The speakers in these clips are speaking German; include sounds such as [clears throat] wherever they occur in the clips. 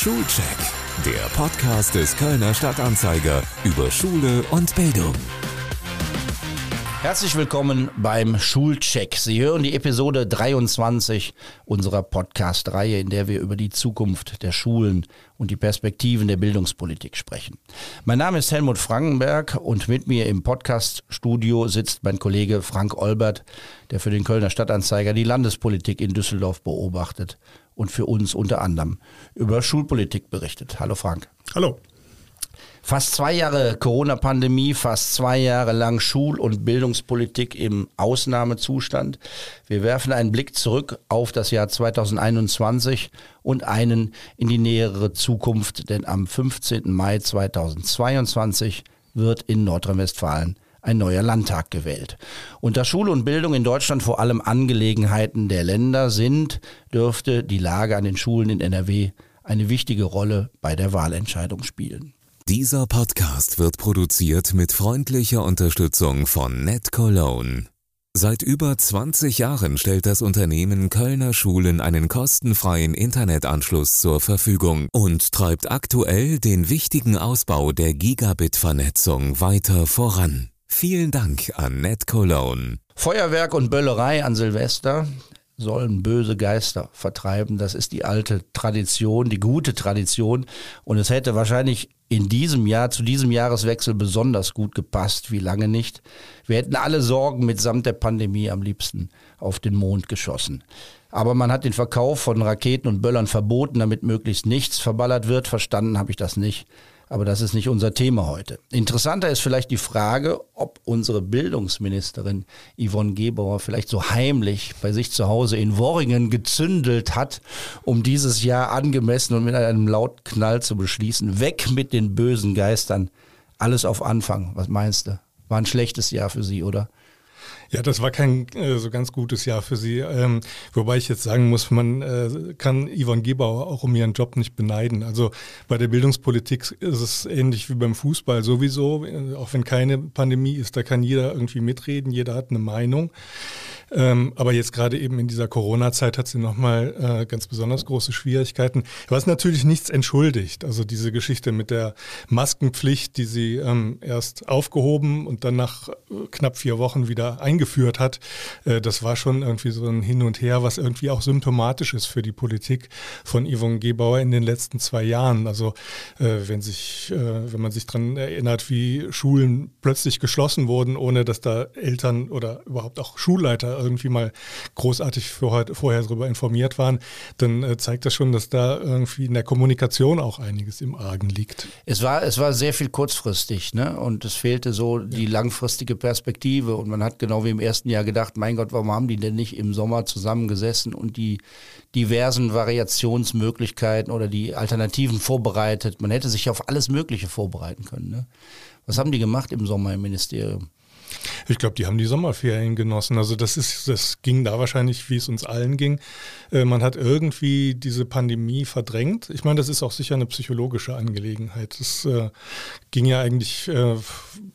Schulcheck, der Podcast des Kölner Stadtanzeiger über Schule und Bildung. Herzlich willkommen beim Schulcheck. Sie hören die Episode 23 unserer Podcast-Reihe, in der wir über die Zukunft der Schulen und die Perspektiven der Bildungspolitik sprechen. Mein Name ist Helmut Frankenberg und mit mir im Podcast-Studio sitzt mein Kollege Frank Olbert, der für den Kölner Stadtanzeiger die Landespolitik in Düsseldorf beobachtet und für uns unter anderem über Schulpolitik berichtet. Hallo Frank. Hallo. Fast zwei Jahre Corona-Pandemie, fast zwei Jahre lang Schul- und Bildungspolitik im Ausnahmezustand. Wir werfen einen Blick zurück auf das Jahr 2021 und einen in die nähere Zukunft, denn am 15. Mai 2022 wird in Nordrhein-Westfalen ein neuer Landtag gewählt. Und da Schule und Bildung in Deutschland vor allem Angelegenheiten der Länder sind, dürfte die Lage an den Schulen in NRW eine wichtige Rolle bei der Wahlentscheidung spielen. Dieser Podcast wird produziert mit freundlicher Unterstützung von NetCologne. Seit über 20 Jahren stellt das Unternehmen Kölner Schulen einen kostenfreien Internetanschluss zur Verfügung und treibt aktuell den wichtigen Ausbau der Gigabit-Vernetzung weiter voran. Vielen Dank an NetCologne. Feuerwerk und Böllerei an Silvester sollen böse Geister vertreiben. Das ist die alte Tradition, die gute Tradition. Und es hätte wahrscheinlich in diesem Jahr, zu diesem Jahreswechsel besonders gut gepasst, wie lange nicht. Wir hätten alle Sorgen mitsamt der Pandemie am liebsten auf den Mond geschossen. Aber man hat den Verkauf von Raketen und Böllern verboten, damit möglichst nichts verballert wird. Verstanden habe ich das nicht. Aber das ist nicht unser Thema heute. Interessanter ist vielleicht die Frage, ob unsere Bildungsministerin Yvonne Gebauer vielleicht so heimlich bei sich zu Hause in Worringen gezündelt hat, um dieses Jahr angemessen und mit einem lauten Knall zu beschließen. Weg mit den bösen Geistern. Alles auf Anfang. Was meinst du? War ein schlechtes Jahr für Sie, oder? Ja, das war kein äh, so ganz gutes Jahr für sie. Ähm, wobei ich jetzt sagen muss, man äh, kann Yvonne Gebauer auch um ihren Job nicht beneiden. Also bei der Bildungspolitik ist es ähnlich wie beim Fußball sowieso. Äh, auch wenn keine Pandemie ist, da kann jeder irgendwie mitreden, jeder hat eine Meinung. Ähm, aber jetzt gerade eben in dieser Corona-Zeit hat sie nochmal äh, ganz besonders große Schwierigkeiten, was natürlich nichts entschuldigt. Also diese Geschichte mit der Maskenpflicht, die sie ähm, erst aufgehoben und dann nach äh, knapp vier Wochen wieder eingeführt hat, äh, das war schon irgendwie so ein Hin und Her, was irgendwie auch symptomatisch ist für die Politik von Yvonne Gebauer in den letzten zwei Jahren. Also äh, wenn sich, äh, wenn man sich daran erinnert, wie Schulen plötzlich geschlossen wurden, ohne dass da Eltern oder überhaupt auch Schulleiter irgendwie mal großartig vorher, vorher darüber informiert waren, dann äh, zeigt das schon, dass da irgendwie in der Kommunikation auch einiges im Argen liegt. Es war, es war sehr viel kurzfristig, ne? Und es fehlte so die langfristige Perspektive. Und man hat genau wie im ersten Jahr gedacht, mein Gott, warum haben die denn nicht im Sommer zusammengesessen und die diversen Variationsmöglichkeiten oder die Alternativen vorbereitet? Man hätte sich auf alles Mögliche vorbereiten können. Ne? Was haben die gemacht im Sommer im Ministerium? Ich glaube, die haben die Sommerferien genossen. Also das ist, das ging da wahrscheinlich, wie es uns allen ging. Äh, man hat irgendwie diese Pandemie verdrängt. Ich meine, das ist auch sicher eine psychologische Angelegenheit. Das äh, ging ja eigentlich äh,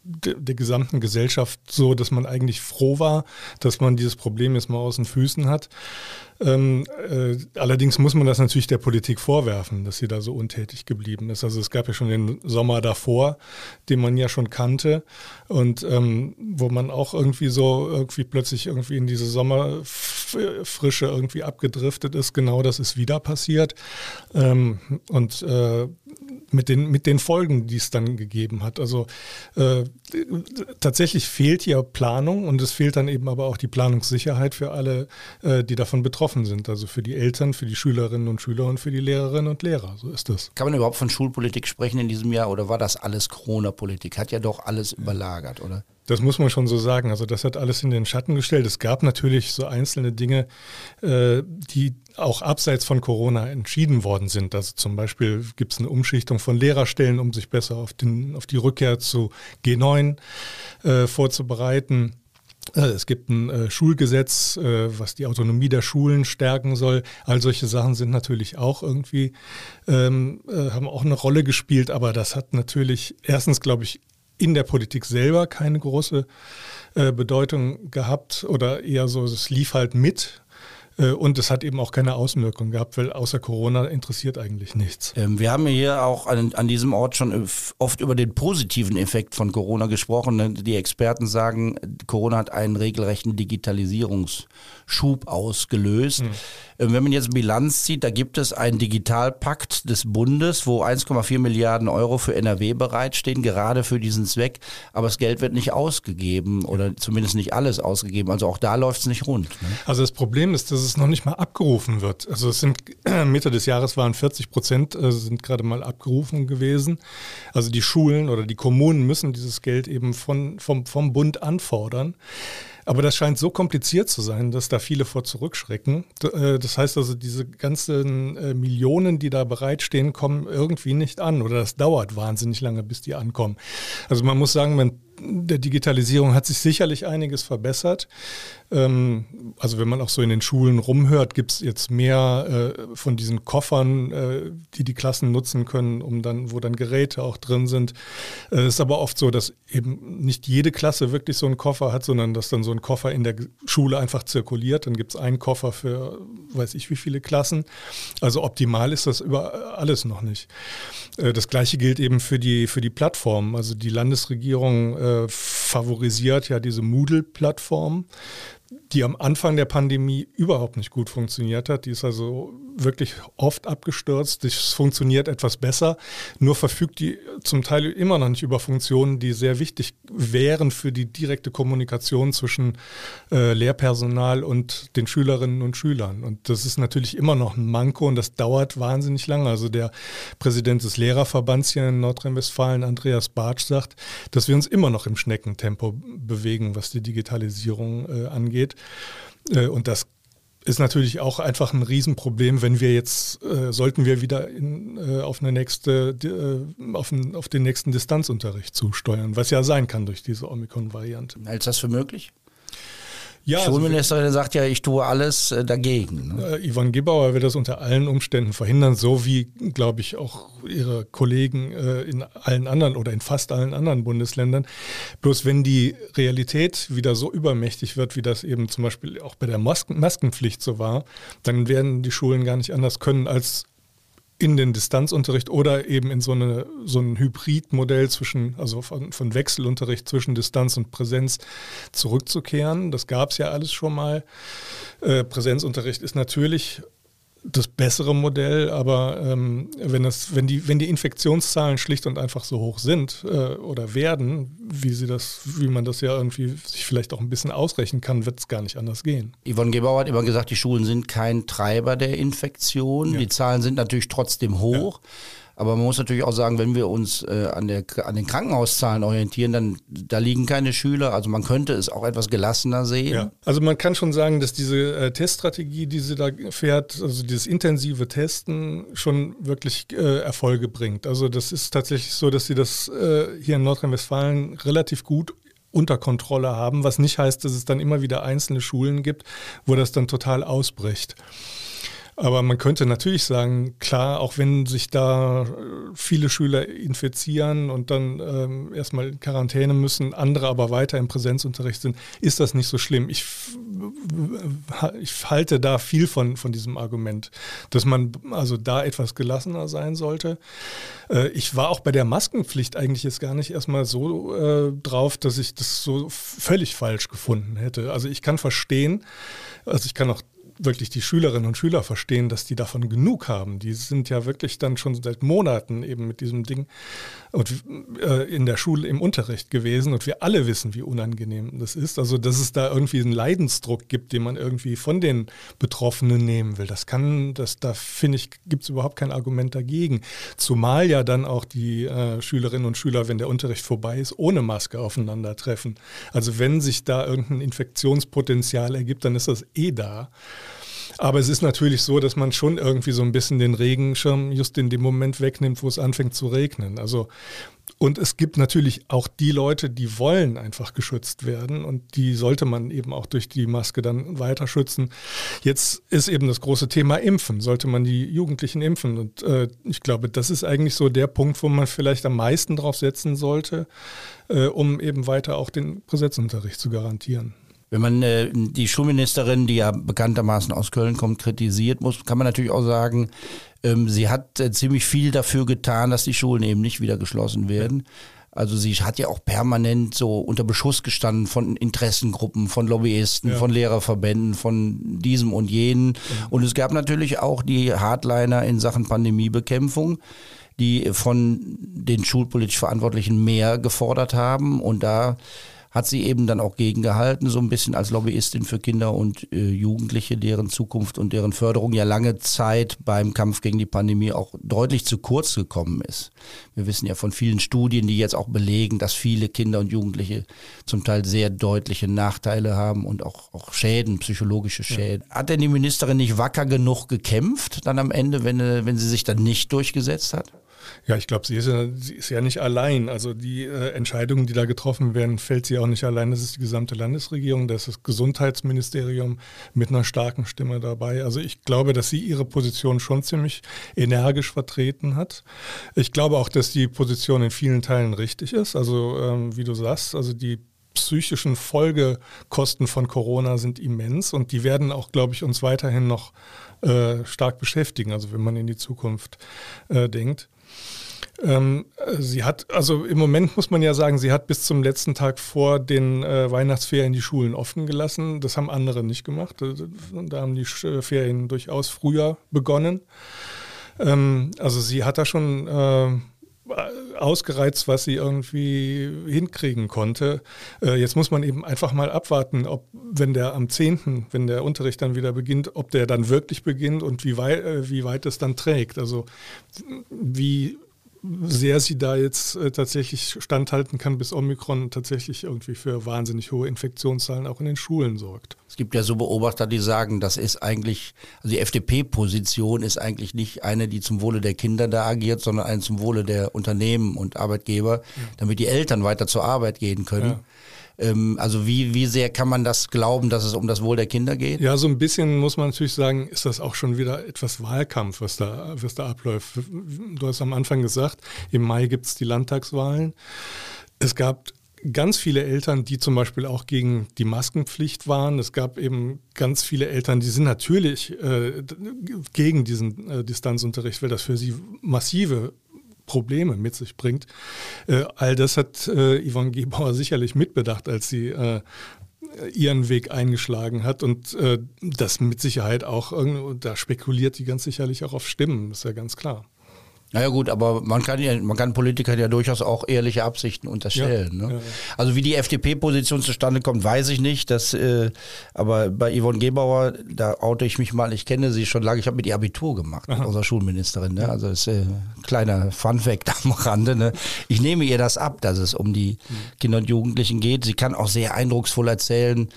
der, der, gesamten Gesellschaft so, dass man eigentlich froh war, dass man dieses Problem jetzt mal aus den Füßen hat. Ähm, äh, allerdings muss man das natürlich der Politik vorwerfen, dass sie da so untätig geblieben ist. Also es gab ja schon den Sommer davor, den man ja schon kannte und ähm, wo man auch irgendwie so irgendwie plötzlich irgendwie in diese Sommerfrische irgendwie abgedriftet ist. Genau das ist wieder passiert. Ähm, und äh, mit den, mit den Folgen, die es dann gegeben hat. Also äh, tatsächlich fehlt ja Planung und es fehlt dann eben aber auch die Planungssicherheit für alle, äh, die davon betroffen sind. Also für die Eltern, für die Schülerinnen und Schüler und für die Lehrerinnen und Lehrer. So ist das. Kann man überhaupt von Schulpolitik sprechen in diesem Jahr oder war das alles Corona-Politik? Hat ja doch alles überlagert, oder? Das muss man schon so sagen. Also das hat alles in den Schatten gestellt. Es gab natürlich so einzelne Dinge, äh, die auch abseits von Corona entschieden worden sind. Also zum Beispiel gibt es eine Umschichtung von Lehrerstellen, um sich besser auf, den, auf die Rückkehr zu G9 äh, vorzubereiten. Äh, es gibt ein äh, Schulgesetz, äh, was die Autonomie der Schulen stärken soll. All solche Sachen sind natürlich auch irgendwie, ähm, äh, haben auch eine Rolle gespielt, aber das hat natürlich erstens, glaube ich, in der Politik selber keine große äh, Bedeutung gehabt oder eher so, es lief halt mit. Äh, und es hat eben auch keine Außenwirkung gehabt, weil außer Corona interessiert eigentlich nichts. Ähm, wir haben hier auch an, an diesem Ort schon oft über den positiven Effekt von Corona gesprochen. Die Experten sagen, Corona hat einen regelrechten Digitalisierungsschub ausgelöst. Hm. Ähm, wenn man jetzt Bilanz zieht, da gibt es einen Digitalpakt des Bundes, wo 1,4 Milliarden Euro für NRW bereitstehen, gerade für diesen Zweck. Aber das Geld wird nicht ausgegeben oder zumindest nicht alles ausgegeben. Also auch da läuft es nicht rund. Ne? Also das Problem ist, dass es noch nicht mal abgerufen wird. Also es sind [clears throat] Mitte des Jahres waren 40 Prozent äh, sind gerade mal abgerufen gewesen. Also die Schulen oder die Kommunen müssen dieses Geld eben von, vom, vom Bund anfordern. Aber das scheint so kompliziert zu sein, dass da viele vor zurückschrecken. Äh, das heißt also, diese ganzen äh, Millionen, die da bereitstehen, kommen irgendwie nicht an oder das dauert wahnsinnig lange, bis die ankommen. Also man muss sagen, man der Digitalisierung hat sich sicherlich einiges verbessert. Ähm, also wenn man auch so in den Schulen rumhört, gibt es jetzt mehr äh, von diesen Koffern, äh, die die Klassen nutzen können, um dann, wo dann Geräte auch drin sind. Es äh, ist aber oft so, dass eben nicht jede Klasse wirklich so einen Koffer hat, sondern dass dann so ein Koffer in der Schule einfach zirkuliert. Dann gibt es einen Koffer für weiß ich wie viele Klassen. Also optimal ist das über alles noch nicht. Das gleiche gilt eben für die, für die Plattform. Also die Landesregierung äh, favorisiert ja diese Moodle-Plattform die am Anfang der Pandemie überhaupt nicht gut funktioniert hat. Die ist also wirklich oft abgestürzt. Das funktioniert etwas besser, nur verfügt die zum Teil immer noch nicht über Funktionen, die sehr wichtig wären für die direkte Kommunikation zwischen äh, Lehrpersonal und den Schülerinnen und Schülern. Und das ist natürlich immer noch ein Manko und das dauert wahnsinnig lange. Also der Präsident des Lehrerverbands hier in Nordrhein-Westfalen, Andreas Bartsch, sagt, dass wir uns immer noch im Schneckentempo bewegen, was die Digitalisierung äh, angeht. Äh, und das ist natürlich auch einfach ein Riesenproblem, wenn wir jetzt, äh, sollten wir wieder in, äh, auf, eine nächste, äh, auf, ein, auf den nächsten Distanzunterricht zusteuern, was ja sein kann durch diese Omikron-Variante. Hältst du das für möglich? Ja, die also Schulministerin also, sagt ja, ich tue alles äh, dagegen. Ne? Äh, Yvonne Gebauer wird das unter allen Umständen verhindern, so wie, glaube ich, auch ihre Kollegen äh, in allen anderen oder in fast allen anderen Bundesländern. Bloß wenn die Realität wieder so übermächtig wird, wie das eben zum Beispiel auch bei der Masken Maskenpflicht so war, dann werden die Schulen gar nicht anders können, als in den Distanzunterricht oder eben in so, eine, so ein Hybridmodell zwischen, also von, von Wechselunterricht zwischen Distanz und Präsenz zurückzukehren. Das gab es ja alles schon mal. Äh, Präsenzunterricht ist natürlich das bessere Modell, aber ähm, wenn, das, wenn, die, wenn die Infektionszahlen schlicht und einfach so hoch sind äh, oder werden, wie, sie das, wie man das ja irgendwie sich vielleicht auch ein bisschen ausrechnen kann, wird es gar nicht anders gehen. Yvonne Gebauer hat immer gesagt, die Schulen sind kein Treiber der Infektion. Ja. Die Zahlen sind natürlich trotzdem hoch. Ja. Aber man muss natürlich auch sagen, wenn wir uns äh, an, der, an den Krankenhauszahlen orientieren, dann da liegen keine Schüler. Also man könnte es auch etwas gelassener sehen. Ja. Also man kann schon sagen, dass diese äh, Teststrategie, die sie da fährt, also dieses intensive Testen, schon wirklich äh, Erfolge bringt. Also das ist tatsächlich so, dass sie das äh, hier in Nordrhein-Westfalen relativ gut unter Kontrolle haben, was nicht heißt, dass es dann immer wieder einzelne Schulen gibt, wo das dann total ausbricht. Aber man könnte natürlich sagen, klar, auch wenn sich da äh, viele Schüler infizieren und dann ähm, erstmal in Quarantäne müssen, andere aber weiter im Präsenzunterricht sind, ist das nicht so schlimm. Ich, ich halte da viel von, von diesem Argument, dass man also da etwas gelassener sein sollte. Äh, ich war auch bei der Maskenpflicht eigentlich jetzt gar nicht erstmal so äh, drauf, dass ich das so völlig falsch gefunden hätte. Also ich kann verstehen, also ich kann auch wirklich die Schülerinnen und Schüler verstehen, dass die davon genug haben. Die sind ja wirklich dann schon seit Monaten eben mit diesem Ding und, äh, in der Schule im Unterricht gewesen und wir alle wissen, wie unangenehm das ist. Also, dass es da irgendwie einen Leidensdruck gibt, den man irgendwie von den Betroffenen nehmen will. Das kann, das, da finde ich, gibt es überhaupt kein Argument dagegen. Zumal ja dann auch die äh, Schülerinnen und Schüler, wenn der Unterricht vorbei ist, ohne Maske aufeinandertreffen. Also wenn sich da irgendein Infektionspotenzial ergibt, dann ist das eh da. Aber es ist natürlich so, dass man schon irgendwie so ein bisschen den Regenschirm just in dem Moment wegnimmt, wo es anfängt zu regnen. Also und es gibt natürlich auch die Leute, die wollen einfach geschützt werden und die sollte man eben auch durch die Maske dann weiter schützen. Jetzt ist eben das große Thema Impfen. Sollte man die Jugendlichen impfen? Und äh, ich glaube, das ist eigentlich so der Punkt, wo man vielleicht am meisten drauf setzen sollte, äh, um eben weiter auch den Präsenzunterricht zu garantieren. Wenn man äh, die Schulministerin, die ja bekanntermaßen aus Köln kommt, kritisiert, muss, kann man natürlich auch sagen, ähm, sie hat äh, ziemlich viel dafür getan, dass die Schulen eben nicht wieder geschlossen werden. Also sie hat ja auch permanent so unter Beschuss gestanden von Interessengruppen, von Lobbyisten, ja. von Lehrerverbänden, von diesem und jenen. Mhm. Und es gab natürlich auch die Hardliner in Sachen Pandemiebekämpfung die von den schulpolitisch Verantwortlichen mehr gefordert haben. Und da hat sie eben dann auch gegengehalten, so ein bisschen als Lobbyistin für Kinder und äh, Jugendliche, deren Zukunft und deren Förderung ja lange Zeit beim Kampf gegen die Pandemie auch deutlich zu kurz gekommen ist. Wir wissen ja von vielen Studien, die jetzt auch belegen, dass viele Kinder und Jugendliche zum Teil sehr deutliche Nachteile haben und auch, auch Schäden, psychologische Schäden. Ja. Hat denn die Ministerin nicht wacker genug gekämpft dann am Ende, wenn, äh, wenn sie sich dann nicht durchgesetzt hat? Ja, ich glaube, sie, sie, ist ja nicht allein. Also die äh, Entscheidungen, die da getroffen werden, fällt sie auch nicht allein. Das ist die gesamte Landesregierung, das ist das Gesundheitsministerium mit einer starken Stimme dabei. Also ich glaube, dass sie ihre Position schon ziemlich energisch vertreten hat. Ich glaube auch, dass die Position in vielen Teilen richtig ist. Also ähm, wie du sagst, also die psychischen Folgekosten von Corona sind immens und die werden auch, glaube ich, uns weiterhin noch äh, stark beschäftigen, also wenn man in die Zukunft äh, denkt. Ähm, sie hat, also im Moment muss man ja sagen, sie hat bis zum letzten Tag vor den äh, Weihnachtsferien die Schulen offen gelassen. Das haben andere nicht gemacht. Äh, da haben die äh, Ferien durchaus früher begonnen. Ähm, also sie hat da schon äh, ausgereizt, was sie irgendwie hinkriegen konnte. Äh, jetzt muss man eben einfach mal abwarten, ob, wenn der am 10., wenn der Unterricht dann wieder beginnt, ob der dann wirklich beginnt und wie weit, äh, wie weit es dann trägt. Also wie sehr sie da jetzt äh, tatsächlich standhalten kann, bis Omikron tatsächlich irgendwie für wahnsinnig hohe Infektionszahlen auch in den Schulen sorgt. Es gibt ja so Beobachter, die sagen, das ist eigentlich, also die FDP-Position ist eigentlich nicht eine, die zum Wohle der Kinder da agiert, sondern eine zum Wohle der Unternehmen und Arbeitgeber, ja. damit die Eltern weiter zur Arbeit gehen können. Ja. Ähm, also wie, wie sehr kann man das glauben, dass es um das Wohl der Kinder geht? Ja, so ein bisschen muss man natürlich sagen, ist das auch schon wieder etwas Wahlkampf, was da, was da abläuft. Du hast am Anfang gesagt, im Mai gibt es die Landtagswahlen. Es gab ganz viele Eltern, die zum Beispiel auch gegen die Maskenpflicht waren. Es gab eben ganz viele Eltern, die sind natürlich äh, gegen diesen äh, Distanzunterricht, weil das für sie massive Probleme mit sich bringt. Äh, all das hat äh, Yvonne Gebauer [laughs] sicherlich mitbedacht, als sie äh, ihren Weg eingeschlagen hat und äh, das mit Sicherheit auch, da spekuliert sie ganz sicherlich auch auf Stimmen, ist ja ganz klar. Naja gut, aber man kann ja, man kann Politikern ja durchaus auch ehrliche Absichten unterstellen. Ja, ne? ja. Also wie die FDP-Position zustande kommt, weiß ich nicht. Das, äh, aber bei Yvonne Gebauer, da oute ich mich mal, ich kenne sie schon lange, ich habe mit ihr Abitur gemacht, Aha. unserer Schulministerin. Ne? Also das ist äh, kleiner Funfact [laughs] am Rande. Ne? Ich nehme ihr das ab, dass es um die mhm. Kinder und Jugendlichen geht. Sie kann auch sehr eindrucksvoll erzählen,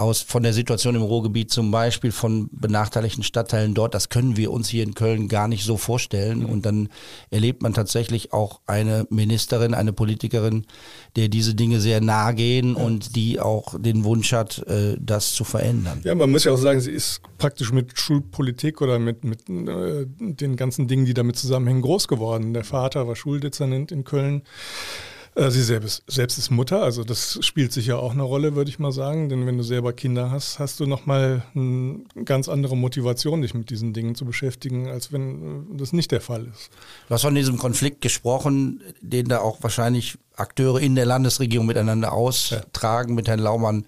aus von der Situation im Ruhrgebiet zum Beispiel von benachteiligten Stadtteilen dort. Das können wir uns hier in Köln gar nicht so vorstellen. Und dann erlebt man tatsächlich auch eine Ministerin, eine Politikerin, der diese Dinge sehr nahe gehen und die auch den Wunsch hat, äh, das zu verändern. Ja, man muss ja auch sagen, sie ist praktisch mit Schulpolitik oder mit, mit äh, den ganzen Dingen, die damit zusammenhängen, groß geworden. Der Vater war Schuldezernent in Köln. Äh, sie selbst, selbst ist Mutter, also das spielt sicher auch eine Rolle, würde ich mal sagen. Denn wenn du selber Kinder hast, hast du nochmal eine ganz andere Motivation, dich mit diesen Dingen zu beschäftigen, als wenn äh, das nicht der Fall ist. Du hast von diesem Konflikt gesprochen, den da auch wahrscheinlich Akteure in der Landesregierung miteinander austragen, ja. mit Herrn Laumann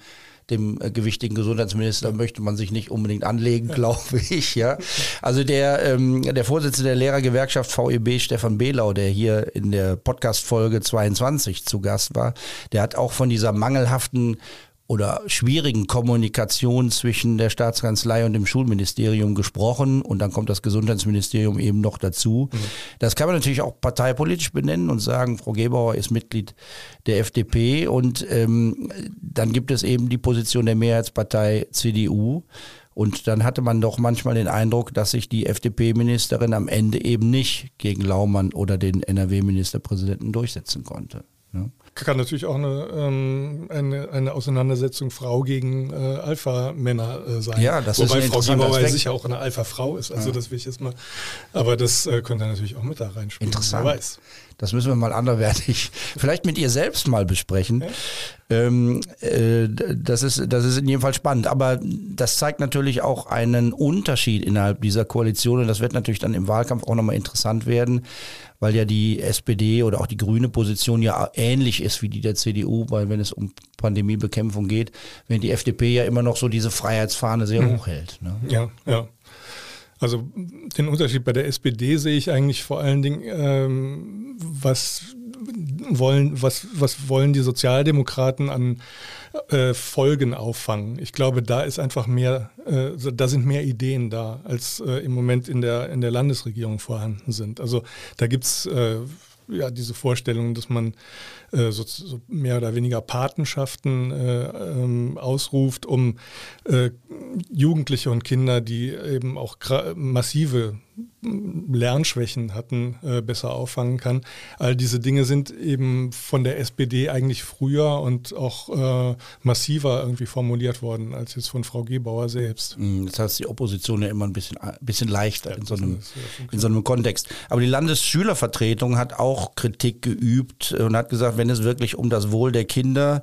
dem äh, gewichtigen Gesundheitsminister möchte man sich nicht unbedingt anlegen, glaube [laughs] ich. Ja. Also der, ähm, der Vorsitzende der Lehrergewerkschaft VEB, Stefan Behlau, der hier in der Podcast-Folge 22 zu Gast war, der hat auch von dieser mangelhaften oder schwierigen Kommunikation zwischen der Staatskanzlei und dem Schulministerium gesprochen und dann kommt das Gesundheitsministerium eben noch dazu. Mhm. Das kann man natürlich auch parteipolitisch benennen und sagen, Frau Gebauer ist Mitglied der FDP und ähm, dann gibt es eben die Position der Mehrheitspartei CDU. Und dann hatte man doch manchmal den Eindruck, dass sich die FDP-Ministerin am Ende eben nicht gegen Laumann oder den NRW-Ministerpräsidenten durchsetzen konnte. Kann natürlich auch eine, ähm, eine, eine Auseinandersetzung Frau gegen äh, Alpha-Männer äh, sein. Ja, das Wobei ist Frau Gebauer sicher auch eine Alpha-Frau ist. Also Ja. das will ich jetzt mal. Aber das äh, könnte natürlich auch mit da reinspielen. Interessant. Wer weiß. Das müssen wir mal anderweitig [laughs] vielleicht mit ihr selbst mal besprechen. Ähm, äh, das, ist, das ist in jedem Fall spannend. Aber das zeigt natürlich auch einen Unterschied innerhalb dieser Koalition. Und das wird natürlich dann im Wahlkampf auch nochmal interessant werden, weil ja die SPD oder auch die grüne Position ja ähnlich ist wie die der CDU, weil wenn es um Pandemiebekämpfung geht, wenn die FDP ja immer noch so diese Freiheitsfahne sehr hoch hält. Ne? Ja, ja. Also den Unterschied bei der SPD sehe ich eigentlich vor allen Dingen, ähm, was wollen, was, was wollen die Sozialdemokraten an äh, Folgen auffangen. Ich glaube, da ist einfach mehr, äh, da sind mehr Ideen da, als äh, im Moment in der, in der Landesregierung vorhanden sind. Also da gibt es äh, ja diese Vorstellung, dass man äh, so, so mehr oder weniger Patenschaften äh, ähm, ausruft, um äh, Jugendliche und Kinder, die eben auch massive Lernschwächen hatten, äh, besser auffangen kann. All diese Dinge sind eben von der SPD eigentlich früher und auch äh, massiver irgendwie formuliert worden als jetzt von Frau Gebauer selbst. Mm, Das heißt, die Opposition ja immer ein bisschen, ein bisschen leichter in, so einem, ja in so einem Kontext. Aber die Landesschülervertretung hat auch Kritik geübt und hat gesagt, wenn es wirklich um das Wohl der Kinder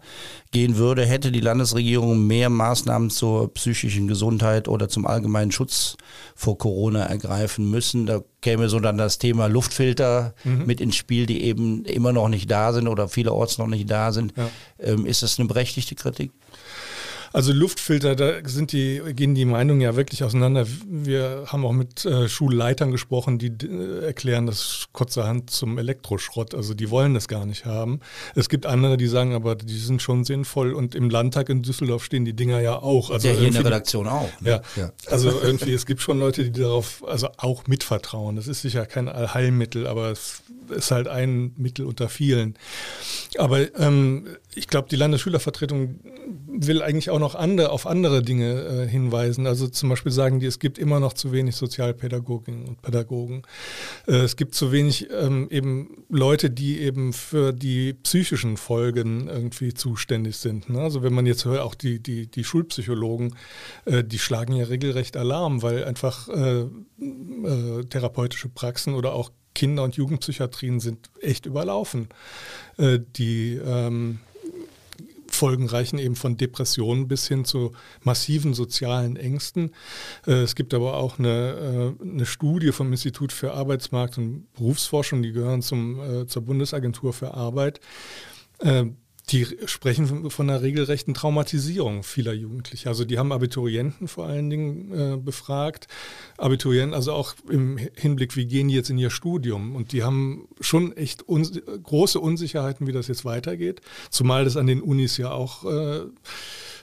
gehen würde, hätte die Landesregierung mehr Maßnahmen zur psychischen Gesundheit oder zum allgemeinen Schutz vor Corona ergreifen müssen. Da käme so dann das Thema Luftfilter mit ins Spiel, die eben immer noch nicht da sind oder vielerorts noch nicht da sind. Ja. Ähm, ist das eine berechtigte Kritik? Also Luftfilter, da sind die, gehen die Meinungen ja wirklich auseinander. Wir haben auch mit äh, Schulleitern gesprochen, die äh, erklären das kurzerhand zum Elektroschrott. Also die wollen das gar nicht haben. Es gibt andere, die sagen, aber die sind schon sinnvoll. Und im Landtag in Düsseldorf stehen die Dinger ja auch. Also ja, hier in der Redaktion auch. ne? Ja. also irgendwie, es gibt schon Leute, die darauf also auch mitvertrauen. Das ist sicher kein Allheilmittel, aber es ist halt ein Mittel unter vielen. Aber ähm, ich glaube, die Landesschülervertretung will eigentlich auch noch andere, auf andere Dinge äh, hinweisen. Also zum Beispiel sagen die, es gibt immer noch zu wenig Sozialpädagoginnen und Pädagogen. Äh, es gibt zu wenig ähm, eben Leute, die eben für die psychischen Folgen irgendwie zuständig sind. Ne? Also wenn man jetzt hört, auch die, die, die Schulpsychologen, äh, die schlagen ja regelrecht Alarm, weil einfach äh, äh, therapeutische Praxen oder auch Kinder- und Jugendpsychiatrien sind echt überlaufen. Äh, die ähm, Folgen reichen eben von Depressionen bis hin zu massiven sozialen Ängsten. Äh, Es gibt aber auch eine, äh, eine Studie vom Institut für Arbeitsmarkt und Berufsforschung, die gehören zum, äh, zur Bundesagentur für Arbeit. Die sprechen von einer regelrechten Traumatisierung vieler Jugendlicher. Also die haben Abiturienten vor allen Dingen äh, befragt. Abiturienten, also auch im Hinblick, wie gehen die jetzt in ihr Studium? Und die haben schon echt uns große Unsicherheiten, wie das jetzt weitergeht. Zumal das an den Unis ja auch äh,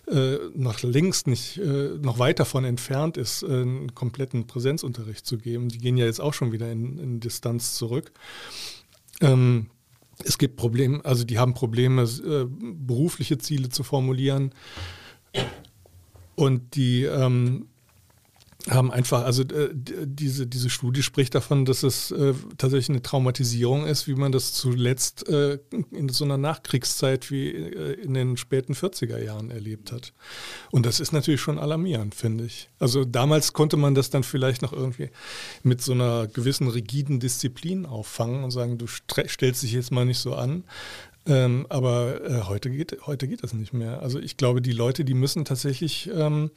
äh, noch längst nicht, äh, noch weit davon entfernt ist, äh, einen kompletten Präsenzunterricht zu geben. Die gehen ja jetzt auch schon wieder in, in Distanz zurück. Ähm, es gibt Probleme, also die haben Probleme, äh, berufliche Ziele zu formulieren. Und die ähm, haben einfach, also äh, diese, diese Studie spricht davon, dass es äh, tatsächlich eine Traumatisierung ist, wie man das zuletzt äh, in so einer Nachkriegszeit wie äh, in den späten 40er Jahren erlebt hat. Und das ist natürlich schon alarmierend, finde ich. Also damals konnte man das dann vielleicht noch irgendwie mit so einer gewissen rigiden Disziplin auffangen und sagen, du stellst dich jetzt mal nicht so an. Ähm, aber äh, heute, geht, heute geht das nicht mehr. Also ich glaube, die Leute, die müssen tatsächlich ähm,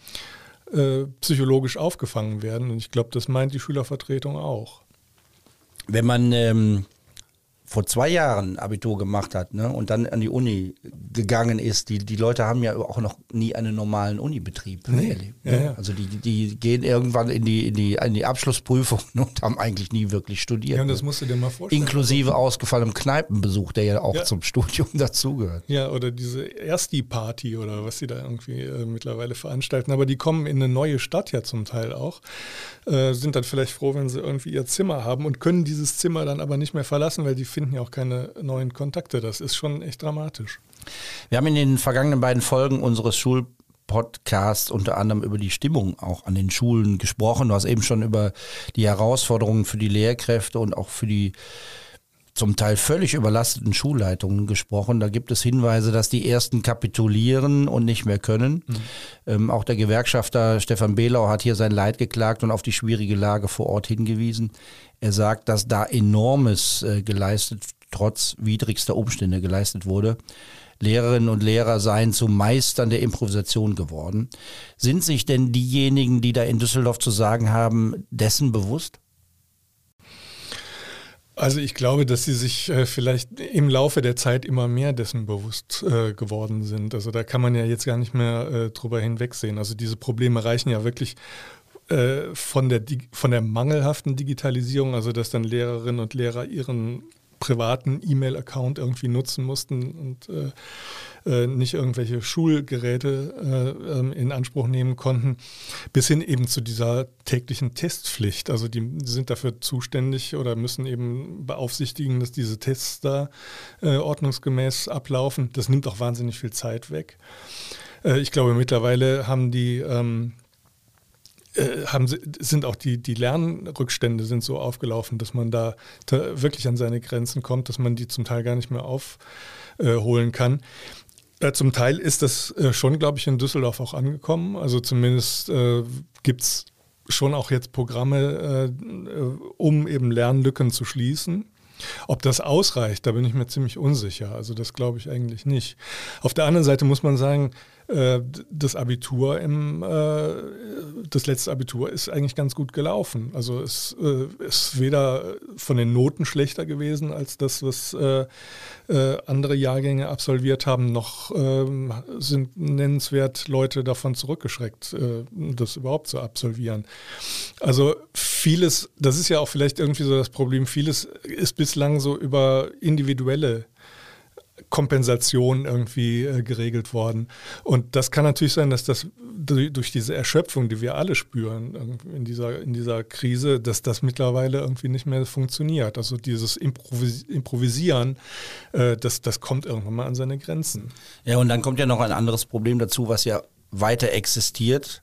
äh, psychologisch aufgefangen werden. Und ich glaube, das meint die Schülervertretung auch. Wenn man ähm, vor zwei Jahren Abitur gemacht hat ne, und dann an die Uni gegangen ist, die, die Leute haben ja auch noch nie einen normalen Unibetrieb Nee. erlebt. Ja, ne? ja. Also die, die gehen irgendwann in die, in, die, in die Abschlussprüfung [laughs] und haben eigentlich nie wirklich studiert. Ja, und das ne? musst du dir mal vorstellen. Inklusive ausgefallenem Kneipenbesuch, der ja auch Ja. zum Studium [laughs] dazugehört. Ja, oder diese Ersti-Party oder was sie da irgendwie äh, mittlerweile veranstalten. Aber die kommen in eine neue Stadt ja zum Teil auch, äh, sind dann vielleicht froh, wenn sie irgendwie ihr Zimmer haben und können dieses Zimmer dann aber nicht mehr verlassen, weil die finden ja auch keine neuen Kontakte. Das ist schon echt dramatisch. Wir haben in den vergangenen beiden Folgen unseres Schulpodcasts unter anderem über die Stimmung auch an den Schulen gesprochen. Du hast eben schon über die Herausforderungen für die Lehrkräfte und auch für die zum Teil völlig überlasteten Schulleitungen gesprochen. Da gibt es Hinweise, dass die ersten kapitulieren und nicht mehr können. Mhm. Ähm, auch der Gewerkschafter Stefan Behlau hat hier sein Leid geklagt und auf die schwierige Lage vor Ort hingewiesen. Er sagt, dass da enormes äh, geleistet, trotz widrigster Umstände geleistet wurde. Lehrerinnen und Lehrer seien zu Meistern der Improvisation geworden. Sind sich denn diejenigen, die da in Düsseldorf zu sagen haben, dessen bewusst? Also ich glaube, dass sie sich äh, vielleicht im Laufe der Zeit immer mehr dessen bewusst äh, geworden sind. Also da kann man ja jetzt gar nicht mehr äh, drüber hinwegsehen. Also diese Probleme reichen ja wirklich äh, von, der, von der mangelhaften Digitalisierung, also dass dann Lehrerinnen und Lehrer ihren privaten E-Mail-Account irgendwie nutzen mussten und äh, äh, nicht irgendwelche Schulgeräte äh, ähm, in Anspruch nehmen konnten, bis hin eben zu dieser täglichen Testpflicht. Also die sind dafür zuständig oder müssen eben beaufsichtigen, dass diese Tests da äh, ordnungsgemäß ablaufen. Das nimmt auch wahnsinnig viel Zeit weg. Äh, ich glaube, mittlerweile haben die ähm, äh, haben, sind auch die, die Lernrückstände sind so aufgelaufen, dass man da, da, wirklich an seine Grenzen kommt, dass man die zum Teil gar nicht mehr aufholen kann. Äh, zum Teil ist das äh, schon, glaube ich, in Düsseldorf auch angekommen. Also zumindest äh, gibt es schon auch jetzt Programme, äh, um eben Lernlücken zu schließen. Ob das ausreicht, da bin ich mir ziemlich unsicher. Also das glaube ich eigentlich nicht. Auf der anderen Seite muss man sagen, äh, das Abitur im, äh, das letzte Abitur ist eigentlich ganz gut gelaufen. Also es äh, ist weder von den Noten schlechter gewesen als das, was andere Jahrgänge absolviert haben, noch ähm, sind nennenswert Leute davon zurückgeschreckt, das überhaupt zu absolvieren. Also vieles, das ist ja auch vielleicht irgendwie so das Problem, vieles ist bislang so über individuelle Kompensation irgendwie äh, geregelt worden. Und das kann natürlich sein, dass das durch diese Erschöpfung, die wir alle spüren in dieser, in dieser Krise, dass das mittlerweile irgendwie nicht mehr funktioniert. Also dieses Improvis Improvisieren, äh, das, das kommt irgendwann mal an seine Grenzen. Ja, und dann kommt ja noch ein anderes Problem dazu, was ja weiter existiert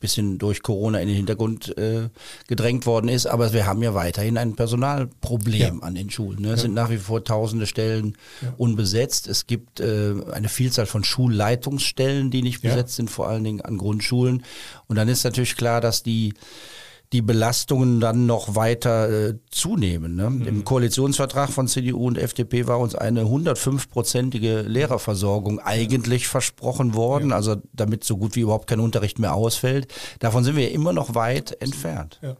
bisschen durch Corona in den Hintergrund äh, gedrängt worden ist. Aber wir haben ja weiterhin ein Personalproblem ja. an den Schulen. Ne? Es ja. sind nach wie vor tausende Stellen ja. unbesetzt. Es gibt äh, eine Vielzahl von Schulleitungsstellen, die nicht besetzt sind, vor allen Dingen an Grundschulen. Und dann ist natürlich klar, dass die die Belastungen dann noch weiter äh, zunehmen. Ne? Mhm. Im Koalitionsvertrag von CDU und FDP war uns eine 105-prozentige Lehrerversorgung eigentlich versprochen worden, ja. also damit so gut wie überhaupt kein Unterricht mehr ausfällt. Davon sind wir immer noch weit entfernt. Ja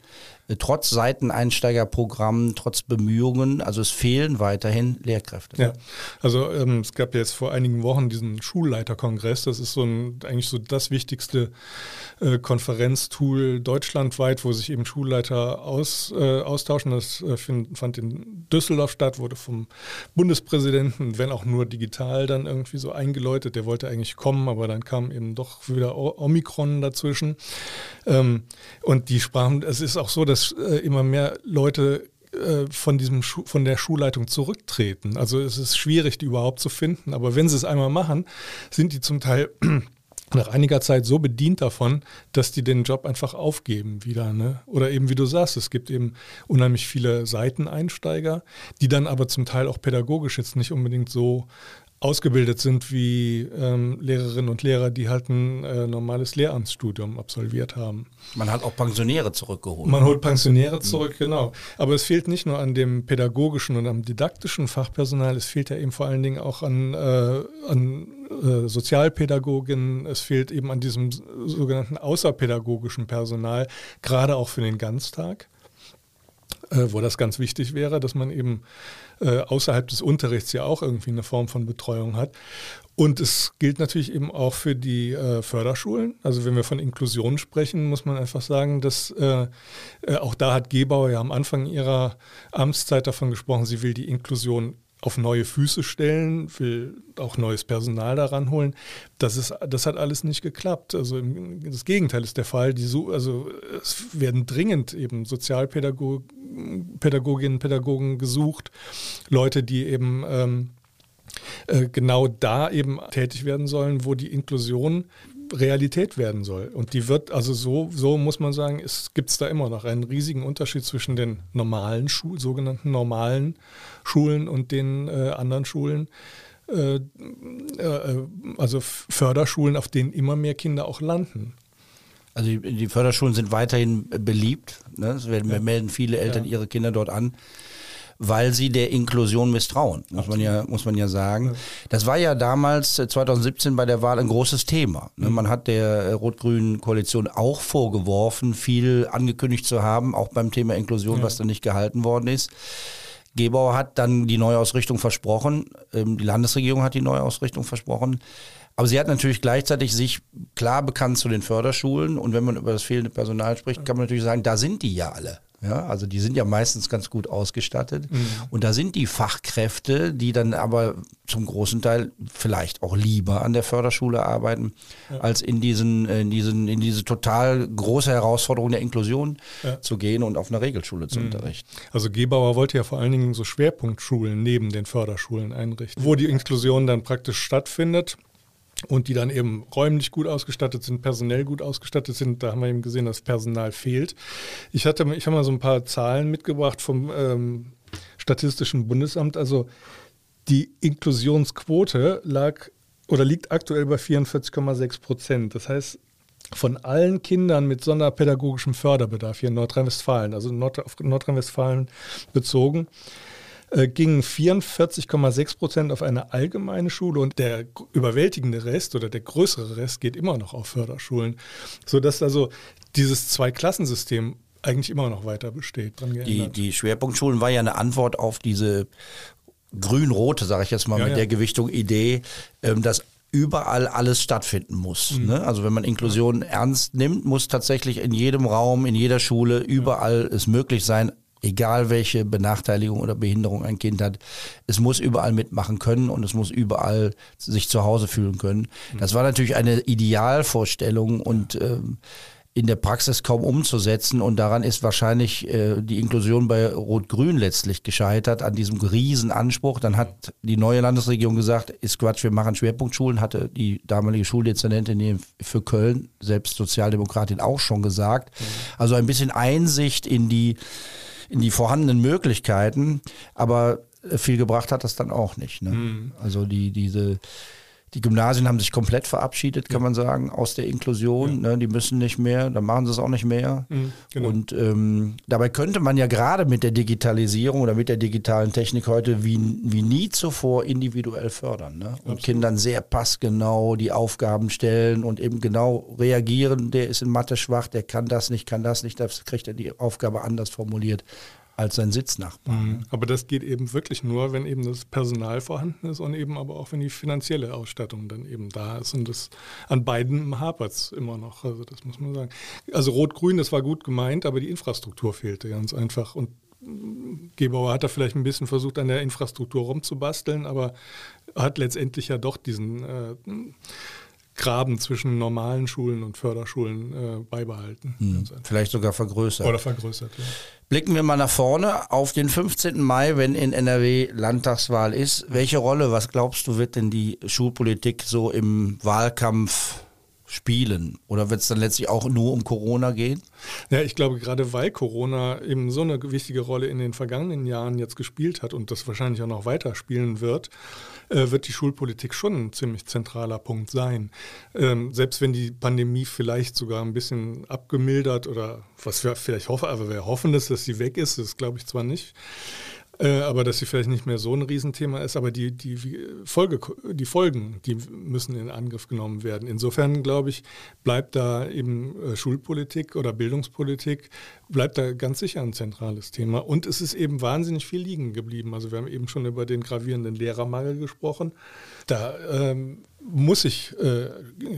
trotz Seiteneinsteigerprogrammen, trotz Bemühungen, also es fehlen weiterhin Lehrkräfte. Ja, also ähm, es gab jetzt vor einigen Wochen diesen Schulleiterkongress, das ist so ein, eigentlich so das wichtigste äh, Konferenztool deutschlandweit, wo sich eben Schulleiter aus, äh, austauschen. Das äh, find, fand in Düsseldorf statt, wurde vom Bundespräsidenten, wenn auch nur digital, dann irgendwie so eingeläutet. Der wollte eigentlich kommen, aber dann kam eben doch wieder Omikron dazwischen. Ähm, und die sprachen, es ist auch so, dass dass äh, immer mehr Leute äh, von, diesem von der Schulleitung zurücktreten. Also es ist schwierig, die überhaupt zu finden. Aber wenn sie es einmal machen, sind die zum Teil [clears throat] nach einiger Zeit so bedient davon, dass die den Job einfach aufgeben wieder. Ne? Oder eben wie du sagst, es gibt eben unheimlich viele Seiteneinsteiger, die dann aber zum Teil auch pädagogisch jetzt nicht unbedingt so ausgebildet sind wie ähm, Lehrerinnen und Lehrer, die halt ein äh, normales Lehramtsstudium absolviert haben. Man hat auch Pensionäre zurückgeholt. Man holt Pensionäre zurück, mhm. genau. Aber es fehlt nicht nur an dem pädagogischen und am didaktischen Fachpersonal, es fehlt ja eben vor allen Dingen auch an, äh, an äh, Sozialpädagoginnen, es fehlt eben an diesem sogenannten außerpädagogischen Personal, gerade auch für den Ganztag, wo das ganz wichtig wäre, dass man eben äh, außerhalb des Unterrichts ja auch irgendwie eine Form von Betreuung hat. Und es gilt natürlich eben auch für die äh, Förderschulen. Also wenn wir von Inklusion sprechen, muss man einfach sagen, dass äh, äh, auch da hat Gebauer ja am Anfang ihrer Amtszeit davon gesprochen, sie will die Inklusion auf neue Füße stellen, will auch neues Personal daran holen. Das, ist, das hat alles nicht geklappt. Also das Gegenteil ist der Fall. Die, also es werden dringend eben Sozialpädagoginnen Pädagogen gesucht, Leute, die eben ähm, äh, genau da eben tätig werden sollen, wo die Inklusion Realität werden soll. Und die wird, also so, so muss man sagen, gibt es da immer noch einen riesigen Unterschied zwischen den normalen Schulen, sogenannten normalen Schulen und den äh, anderen Schulen. Äh, äh, also Förderschulen, auf denen immer mehr Kinder auch landen. Also die, die Förderschulen sind weiterhin beliebt. Ne? Werden, ja. melden viele Eltern ja. ihre Kinder dort an weil sie der Inklusion misstrauen, muss man ja, muss man ja sagen. Das war ja damals 2017 äh, bei der Wahl ein großes Thema. Ne? Mhm. Man hat der äh, rot-grünen Koalition auch vorgeworfen, viel angekündigt zu haben, auch beim Thema Inklusion, was dann nicht gehalten worden ist. Gebauer hat dann die Neuausrichtung versprochen, ähm, die Landesregierung hat die Neuausrichtung versprochen. Aber sie hat natürlich gleichzeitig sich klar bekannt zu den Förderschulen. Und wenn man über das fehlende Personal spricht, kann man natürlich sagen, da sind die ja alle. Ja, also die sind ja meistens ganz gut ausgestattet. Mhm. Und da sind die Fachkräfte, die dann aber zum großen Teil vielleicht auch lieber an der Förderschule arbeiten, ja. als in diesen, in diesen, in diese total große Herausforderung der Inklusion ja. zu gehen und auf einer Regelschule zu mhm. unterrichten. Also Gebauer wollte ja vor allen Dingen so Schwerpunktschulen neben den Förderschulen einrichten, wo die Inklusion dann praktisch stattfindet und die dann eben räumlich gut ausgestattet sind, personell gut ausgestattet sind. Da haben wir eben gesehen, dass Personal fehlt. Ich hatte, ich habe mal so ein paar Zahlen mitgebracht vom ähm, Statistischen Bundesamt. Also die Inklusionsquote lag oder liegt aktuell bei 44,6 Prozent. Das heißt, von allen Kindern mit sonderpädagogischem Förderbedarf hier in Nordrhein-Westfalen, also Nord auf Nordrhein-Westfalen bezogen, äh, gingen 44,6 Prozent auf eine allgemeine Schule und der überwältigende Rest oder der größere Rest geht immer noch auf Förderschulen, sodass also dieses Zweiklassensystem eigentlich immer noch weiter besteht. Die, die Schwerpunktschulen war ja eine Antwort auf diese grün-rote, sage ich jetzt mal, ja, mit ja. der Gewichtung Idee, ähm, dass überall alles stattfinden muss. Mhm. Ne? Also wenn man Inklusion ernst nimmt, muss tatsächlich in jedem Raum, in jeder Schule, überall es möglich sein, egal welche Benachteiligung oder Behinderung ein Kind hat, es muss überall mitmachen können und es muss überall sich zu Hause fühlen können. Das war natürlich eine Idealvorstellung und ähm, in der Praxis kaum umzusetzen und daran ist wahrscheinlich äh, die Inklusion bei Rot-Grün letztlich gescheitert, an diesem Riesenanspruch. Dann hat die neue Landesregierung gesagt, ist Quatsch, wir machen Schwerpunktschulen, hatte die damalige Schuldezernentin für Köln, selbst Sozialdemokratin, auch schon gesagt. Also ein bisschen Einsicht in die in die vorhandenen Möglichkeiten, aber viel gebracht hat das dann auch nicht. Ne? Mhm. Also die, diese, die Gymnasien haben sich komplett verabschiedet, kann man sagen, aus der Inklusion. Ne, die müssen nicht mehr, dann machen sie es auch nicht mehr. Mhm, genau. Und ähm, dabei könnte man ja gerade mit der Digitalisierung oder mit der digitalen Technik heute wie, wie nie zuvor individuell fördern. Ne? Und Absolut. Kindern sehr passgenau die Aufgaben stellen und eben genau reagieren. Der ist in Mathe schwach, der kann das nicht, kann das nicht, das kriegt er die Aufgabe anders formuliert als sein Sitznachbar. Mhm. Aber das geht eben wirklich nur, wenn eben das Personal vorhanden ist und eben aber auch, wenn die finanzielle Ausstattung dann eben da ist. Und das an beiden hapert es immer noch. Also das muss man sagen. Also Rot-Grün, das war gut gemeint, aber die Infrastruktur fehlte ganz einfach. Und Gebauer hat da vielleicht ein bisschen versucht, an der Infrastruktur rumzubasteln, aber hat letztendlich ja doch diesen äh, Graben zwischen normalen Schulen und Förderschulen äh, beibehalten. Hm. Vielleicht sogar vergrößert. Oder vergrößert, ja. Blicken wir mal nach vorne auf den 15. Mai, wenn in NRW Landtagswahl ist. Welche Rolle, was glaubst du, wird denn die Schulpolitik so im Wahlkampf spielen? Oder wird es dann letztlich auch nur um Corona gehen? Ja, ich glaube, gerade weil Corona eben so eine wichtige Rolle in den vergangenen Jahren jetzt gespielt hat und das wahrscheinlich auch noch weiter spielen wird, äh, wird die Schulpolitik schon ein ziemlich zentraler Punkt sein. Ähm, selbst wenn die Pandemie vielleicht sogar ein bisschen abgemildert oder was wir vielleicht hoffen, aber wir hoffen, dass sie weg ist, das glaube ich zwar nicht. Äh, aber dass sie vielleicht nicht mehr so ein Riesenthema ist, aber die, die, Folge, die Folgen, die müssen in Angriff genommen werden. Insofern, glaube ich, bleibt da eben äh, Schulpolitik oder Bildungspolitik, bleibt da ganz sicher ein zentrales Thema. Und es ist eben wahnsinnig viel liegen geblieben. Also wir haben eben schon über den gravierenden Lehrermangel gesprochen. Da ähm, muss sich äh,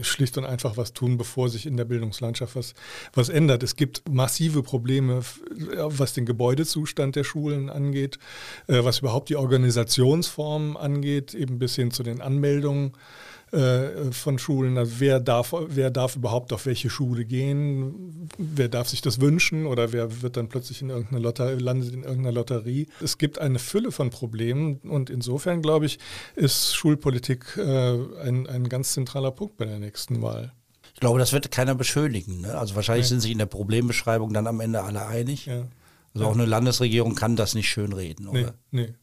schlicht und einfach was tun, bevor sich in der Bildungslandschaft was, was ändert. Es gibt massive Probleme, was den Gebäudezustand der Schulen angeht, äh, was überhaupt die Organisationsformen angeht, eben bis hin zu den Anmeldungen äh, von Schulen. Also wer darf, wer darf überhaupt auf welche Schule gehen? Wer darf sich das wünschen? Oder wer wird dann plötzlich in irgendeiner Lotterie, landet in irgendeiner Lotterie? Es gibt eine Fülle von Problemen und insofern, glaube ich, ist Schulpolitik äh, ein, ein ganz zentraler Punkt bei der nächsten Wahl. Ich glaube, das wird keiner beschönigen. Ne? Also wahrscheinlich ja. sind sich in der Problembeschreibung dann am Ende alle einig. Ja. Also auch eine Landesregierung kann das nicht schönreden, oder? Nee, nee.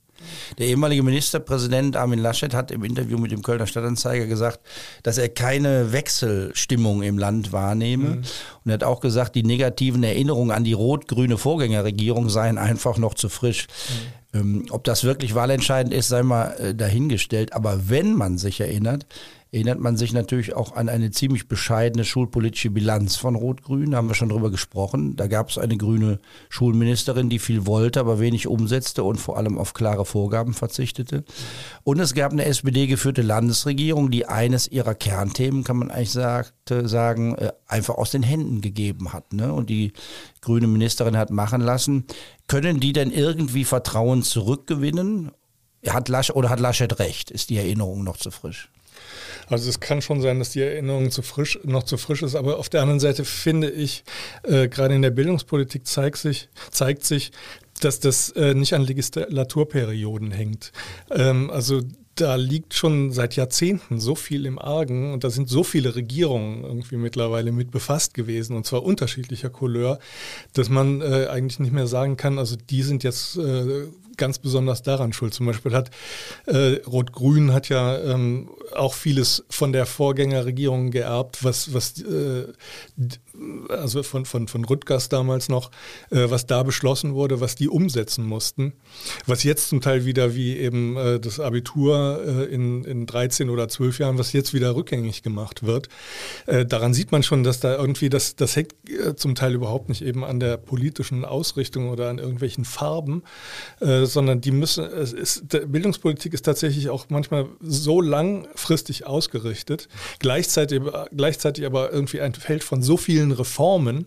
Der ehemalige Ministerpräsident Armin Laschet hat im Interview mit dem Kölner Stadtanzeiger gesagt, dass er keine Wechselstimmung im Land wahrnehme. Mhm. Und er hat auch gesagt, die negativen Erinnerungen an die rot-grüne Vorgängerregierung seien einfach noch zu frisch. Mhm. Ähm, ob das wirklich wahlentscheidend ist, sei mal äh, dahingestellt. Aber wenn man sich erinnert, erinnert man sich natürlich auch an eine ziemlich bescheidene schulpolitische Bilanz von Rot-Grün. Da haben wir schon drüber gesprochen. Da gab es eine grüne Schulministerin, die viel wollte, aber wenig umsetzte und vor allem auf klare Vorgaben verzichtete. Und es gab eine SPD-geführte Landesregierung, die eines ihrer Kernthemen, kann man eigentlich sagte, sagen, äh, einfach aus den Händen gegeben hat. Ne? Und die grüne Ministerin hat machen lassen. Können die denn irgendwie Vertrauen zurückgewinnen? Hat Laschet, oder hat Laschet recht? Ist die Erinnerung noch zu frisch? Also es kann schon sein, dass die Erinnerung zu frisch, noch zu frisch ist, aber auf der anderen Seite finde ich, äh, gerade in der Bildungspolitik zeigt sich, zeigt sich, dass das äh, nicht an Legislaturperioden hängt. Ähm, also da liegt schon seit Jahrzehnten so viel im Argen und da sind so viele Regierungen irgendwie mittlerweile mit befasst gewesen und zwar unterschiedlicher Couleur, dass man äh, eigentlich nicht mehr sagen kann, also die sind jetzt äh, ganz besonders daran schuld. Zum Beispiel hat äh, Rot-Grün hat ja ähm, auch vieles von der Vorgängerregierung geerbt, was, was äh, also von, von, von Rüttgers damals noch, äh, was da beschlossen wurde, was die umsetzen mussten. Was jetzt zum Teil wieder wie eben äh, das Abitur äh, in, in 13 oder 12 Jahren, was jetzt wieder rückgängig gemacht wird. Äh, daran sieht man schon, dass da irgendwie, das, das hängt äh, zum Teil überhaupt nicht eben an der politischen Ausrichtung oder an irgendwelchen Farben, äh, sondern die müssen, es ist, Bildungspolitik ist tatsächlich auch manchmal so langfristig ausgerichtet, gleichzeitig, gleichzeitig aber irgendwie ein Feld von so vielen vielen Reformen,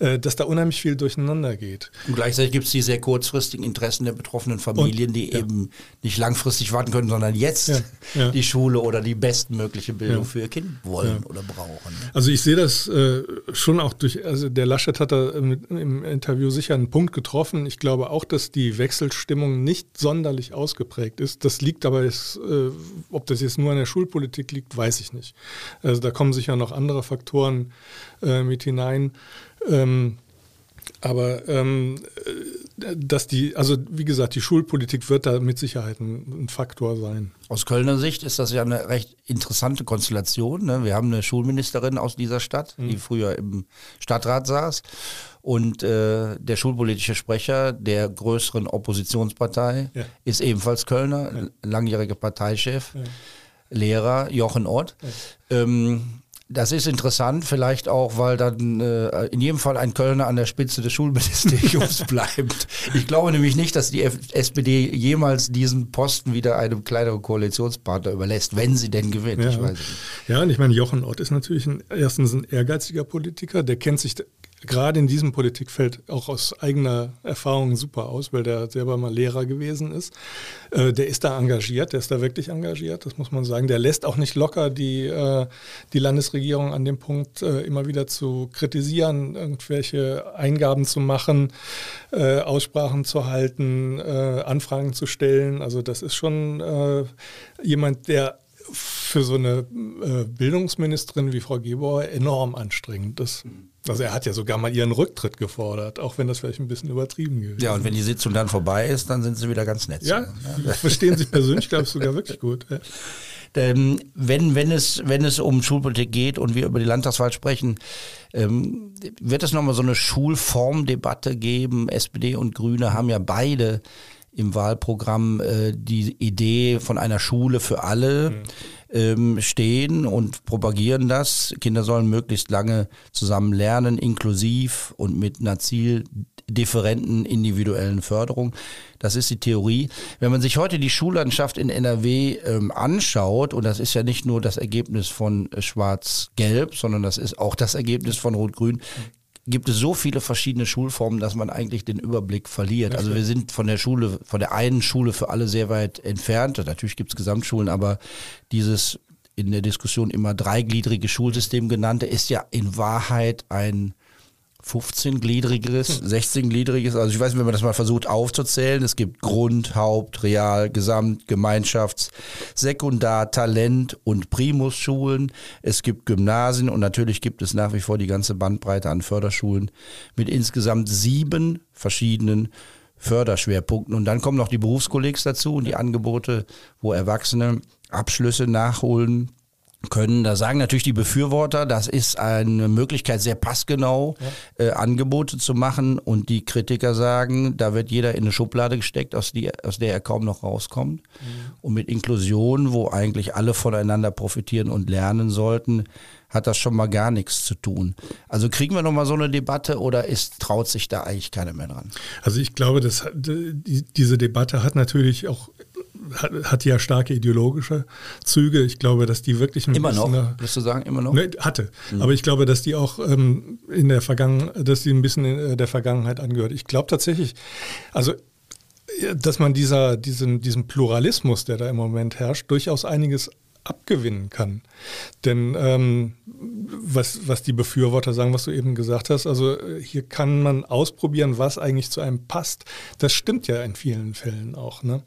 dass da unheimlich viel durcheinander geht. Und gleichzeitig gibt es die sehr kurzfristigen Interessen der betroffenen Familien, Und, die ja. eben nicht langfristig warten können, sondern jetzt ja, ja. die Schule oder die bestmögliche Bildung für ihr Kind wollen oder brauchen. Also ich sehe das äh, schon auch durch, also der Laschet hat da im, im Interview sicher einen Punkt getroffen. Ich glaube auch, dass die Wechselstimmung nicht sonderlich ausgeprägt ist. Das liegt aber, ist, äh, ob das jetzt nur an der Schulpolitik liegt, weiß ich nicht. Also da kommen sicher noch andere Faktoren äh, mit hinein. Ähm, aber ähm, äh, dass die, also wie gesagt, die Schulpolitik wird da mit Sicherheit ein, ein, Faktor sein. Aus Kölner Sicht ist das ja eine recht interessante Konstellation. Ne? Wir haben eine Schulministerin aus dieser Stadt, mhm. die früher im Stadtrat saß. Und äh, der schulpolitische Sprecher der größeren Oppositionspartei ja. ist ebenfalls Kölner, ja. langjähriger Parteichef, ja. Lehrer Jochen Ott. Ähm, das ist interessant, vielleicht auch, weil dann äh, in jedem Fall ein Kölner an der Spitze des Schulministeriums [laughs] bleibt. Ich glaube nämlich nicht, dass die F SPD jemals diesen Posten wieder einem kleineren Koalitionspartner überlässt, wenn sie denn gewinnt. Ja, ja und ich meine, Jochen Ott ist natürlich ein, erstens ein ehrgeiziger Politiker, der kennt sich gerade in diesem Politikfeld auch aus eigener Erfahrung super aus, weil der selber mal Lehrer gewesen ist. Äh, der ist da engagiert, der ist da wirklich engagiert, das muss man sagen. Der lässt auch nicht locker, die, äh, die Landesregierung an dem Punkt äh, immer wieder zu kritisieren, irgendwelche Eingaben zu machen, Aussprachen zu halten, Anfragen zu stellen. Also das ist schon jemand, der für so eine Bildungsministerin wie Frau Gebauer enorm anstrengend ist. Also er hat ja sogar mal ihren Rücktritt gefordert, auch wenn das vielleicht ein bisschen übertrieben gewesen ist. Ja, und wenn die Sitzung dann vorbei ist, dann sind sie wieder ganz nett. Ja, ja. verstehen sich persönlich, glaube ich, sogar wirklich gut. Ja. [laughs] Ähm, wenn, wenn, es, wenn es um Schulpolitik geht und wir über die Landtagswahl sprechen, ähm, wird es nochmal so eine Schulformdebatte geben? SPD und Grüne haben ja beide im Wahlprogramm äh, die Idee von einer Schule für alle. Mhm stehen und propagieren das. Kinder sollen möglichst lange zusammen lernen, inklusiv und mit einer zieldifferenten individuellen Förderung. Das ist die Theorie. Wenn man sich heute die Schullandschaft in NRW ähm, anschaut, und das ist ja nicht nur das Ergebnis von Schwarz-Gelb, sondern das ist auch das Ergebnis von Rot-Grün, gibt es so viele verschiedene Schulformen, dass man eigentlich den Überblick verliert. Also wir sind von der Schule, von der einen Schule für alle sehr weit entfernt. Natürlich gibt es Gesamtschulen, aber dieses in der Diskussion immer dreigliedrige Schulsystem genannte ist ja in Wahrheit ein 15-gliedriges, 16-gliedriges. Also ich weiß nicht, wenn man das mal versucht aufzuzählen. Es gibt Grund, Haupt, Real, Gesamt, Gemeinschafts-, Sekundar-, Talent- und Primusschulen. Es gibt Gymnasien und natürlich gibt es nach wie vor die ganze Bandbreite an Förderschulen mit insgesamt sieben verschiedenen Förderschwerpunkten. Und dann kommen noch die Berufskollegs dazu und die Angebote, wo Erwachsene Abschlüsse nachholen können. Da sagen natürlich die Befürworter, das ist eine Möglichkeit, sehr passgenau ja. äh, Angebote zu machen. Und die Kritiker sagen, da wird jeder in eine Schublade gesteckt, aus, die, aus der er kaum noch rauskommt. Mhm. Und mit Inklusion, wo eigentlich alle voneinander profitieren und lernen sollten, hat das schon mal gar nichts zu tun. Also kriegen wir noch mal so eine Debatte oder ist, traut sich da eigentlich keiner mehr dran? Also ich glaube, dass die, diese Debatte hat natürlich auch hat, hat ja starke ideologische Züge. Ich glaube, dass die wirklich ein immer noch, würdest du sagen, immer noch? Ne, hatte. Mhm. Aber ich glaube, dass die auch ähm, in der Vergangenheit, dass die ein bisschen in der Vergangenheit angehört. Ich glaube tatsächlich, also dass man dieser, diesem, diesem Pluralismus, der da im Moment herrscht, durchaus einiges abgewinnen kann. Denn ähm, was, was die Befürworter sagen, was du eben gesagt hast, also äh, hier kann man ausprobieren, was eigentlich zu einem passt. Das stimmt ja in vielen Fällen auch. Ne?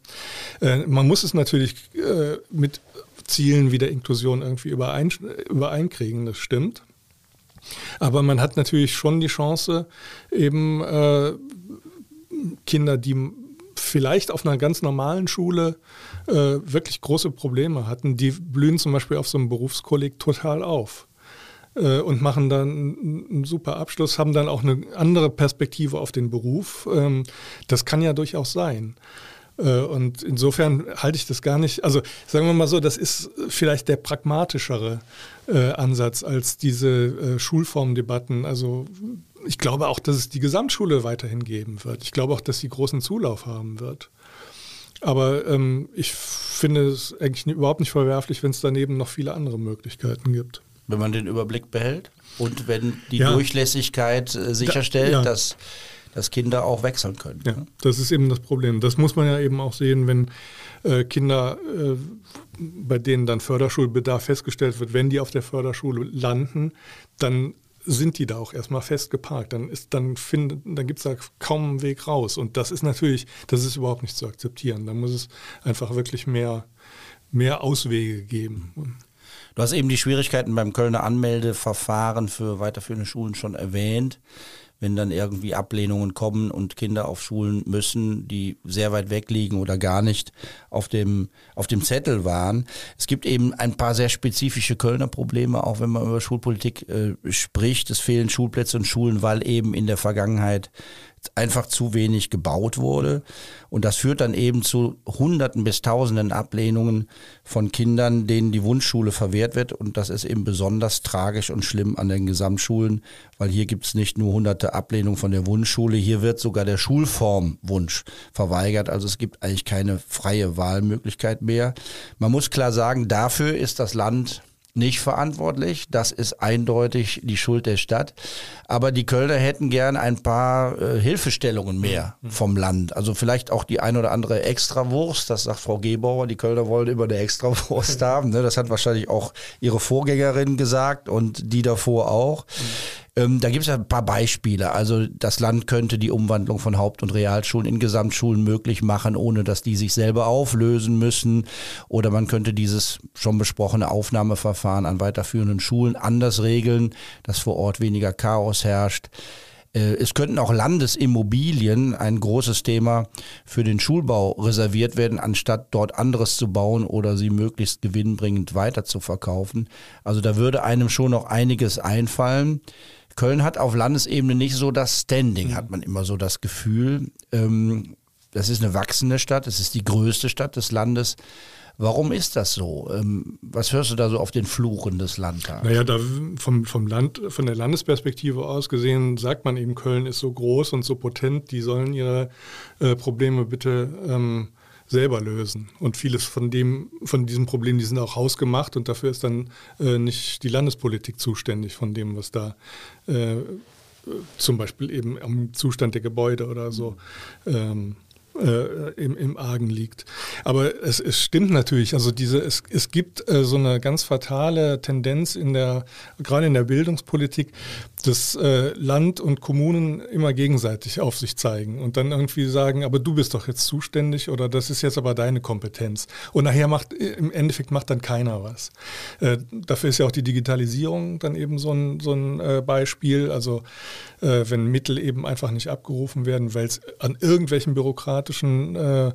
Äh, man muss es natürlich äh, mit Zielen wie der Inklusion irgendwie überein, übereinkriegen, das stimmt. Aber man hat natürlich schon die Chance, eben äh, Kinder, die vielleicht auf einer ganz normalen Schule äh, wirklich große Probleme hatten, die blühen zum Beispiel auf so einem Berufskolleg total auf äh, und machen dann einen super Abschluss, haben dann auch eine andere Perspektive auf den Beruf. Ähm, das kann ja durchaus sein. Äh, und insofern halte ich das gar nicht, also sagen wir mal so, das ist vielleicht der pragmatischere äh, Ansatz als diese äh, Schulformdebatten. Also ich glaube auch, dass es die Gesamtschule weiterhin geben wird. Ich glaube auch, dass sie großen Zulauf haben wird. Aber ähm, ich finde es eigentlich überhaupt nicht verwerflich, wenn es daneben noch viele andere Möglichkeiten gibt. Wenn man den Überblick behält und wenn die ja. Durchlässigkeit äh, sicherstellt, ja. dass, dass Kinder auch wechseln können. Ja, ne? das ist eben das Problem. Das muss man ja eben auch sehen, wenn äh, Kinder, äh, bei denen dann Förderschulbedarf festgestellt wird, wenn die auf der Förderschule landen, dann sind die da auch erstmal festgeparkt. Dann, ist, dann, dann gibt es da kaum einen Weg raus. Und das ist natürlich, das ist überhaupt nicht zu akzeptieren. Da muss es einfach wirklich mehr, mehr Auswege geben. Du hast eben die Schwierigkeiten beim Kölner Anmeldeverfahren für weiterführende Schulen schon erwähnt wenn dann irgendwie Ablehnungen kommen und Kinder auf Schulen müssen, die sehr weit weg liegen oder gar nicht auf dem, auf dem Zettel waren. Es gibt eben ein paar sehr spezifische Kölner Probleme, auch wenn man über Schulpolitik äh, spricht. Es fehlen Schulplätze und Schulen, weil eben in der Vergangenheit einfach zu wenig gebaut wurde. Und das führt dann eben zu Hunderten bis Tausenden Ablehnungen von Kindern, denen die Wunschschule verwehrt wird. Und das ist eben besonders tragisch und schlimm an den Gesamtschulen, weil hier gibt es nicht nur hunderte Ablehnungen von der Wunschschule, hier wird sogar der Schulformwunsch verweigert. Also es gibt eigentlich keine freie Wahlmöglichkeit mehr. Man muss klar sagen, dafür ist das Land nicht verantwortlich. Das ist eindeutig die Schuld der Stadt. Aber die Kölner hätten gern ein paar äh, Hilfestellungen mehr mhm. vom Land. Also vielleicht auch die ein oder andere Extrawurst. Das sagt Frau Gebauer. Die Kölner wollen immer eine Extrawurst [laughs] haben. Ne? Das hat wahrscheinlich auch ihre Vorgängerin gesagt und die davor auch. Mhm. Ähm, da gibt es ja ein paar Beispiele. Also das Land könnte die Umwandlung von Haupt- und Realschulen in Gesamtschulen möglich machen, ohne dass die sich selber auflösen müssen. Oder man könnte dieses schon besprochene Aufnahmeverfahren an weiterführenden Schulen anders regeln, dass vor Ort weniger Chaos herrscht. Äh, es könnten auch Landesimmobilien, ein großes Thema, für den Schulbau reserviert werden, anstatt dort anderes zu bauen oder sie möglichst gewinnbringend weiter zu verkaufen. Also da würde einem schon noch einiges einfallen. Köln hat auf Landesebene nicht so das Standing, mhm. hat man immer so das Gefühl. Ähm, das ist eine wachsende Stadt, es ist die größte Stadt des Landes. Warum ist das so? Ähm, was hörst du da so auf den Fluchen des Landtags? Naja, da vom, vom Land, von der Landesperspektive aus gesehen, sagt man eben, Köln ist so groß und so potent, die sollen ihre äh, Probleme bitte ähm, selber lösen. Und vieles von dem, von diesen Problemen, die sind auch hausgemacht und dafür ist dann äh, nicht die Landespolitik zuständig von dem, was da äh, zum Beispiel eben am Zustand der Gebäude oder so ähm, äh, im, im Argen liegt. Aber es, es stimmt natürlich, also diese, es, es gibt äh, so eine ganz fatale Tendenz in der, gerade in der Bildungspolitik, dass äh, Land und Kommunen immer gegenseitig auf sich zeigen und dann irgendwie sagen, aber du bist doch jetzt zuständig oder das ist jetzt aber deine Kompetenz. Und nachher macht, im Endeffekt macht dann keiner was. Äh, dafür ist ja auch die Digitalisierung dann eben so ein, so ein äh, Beispiel. Also äh, wenn Mittel eben einfach nicht abgerufen werden, weil es an irgendwelchen bürokratischen äh,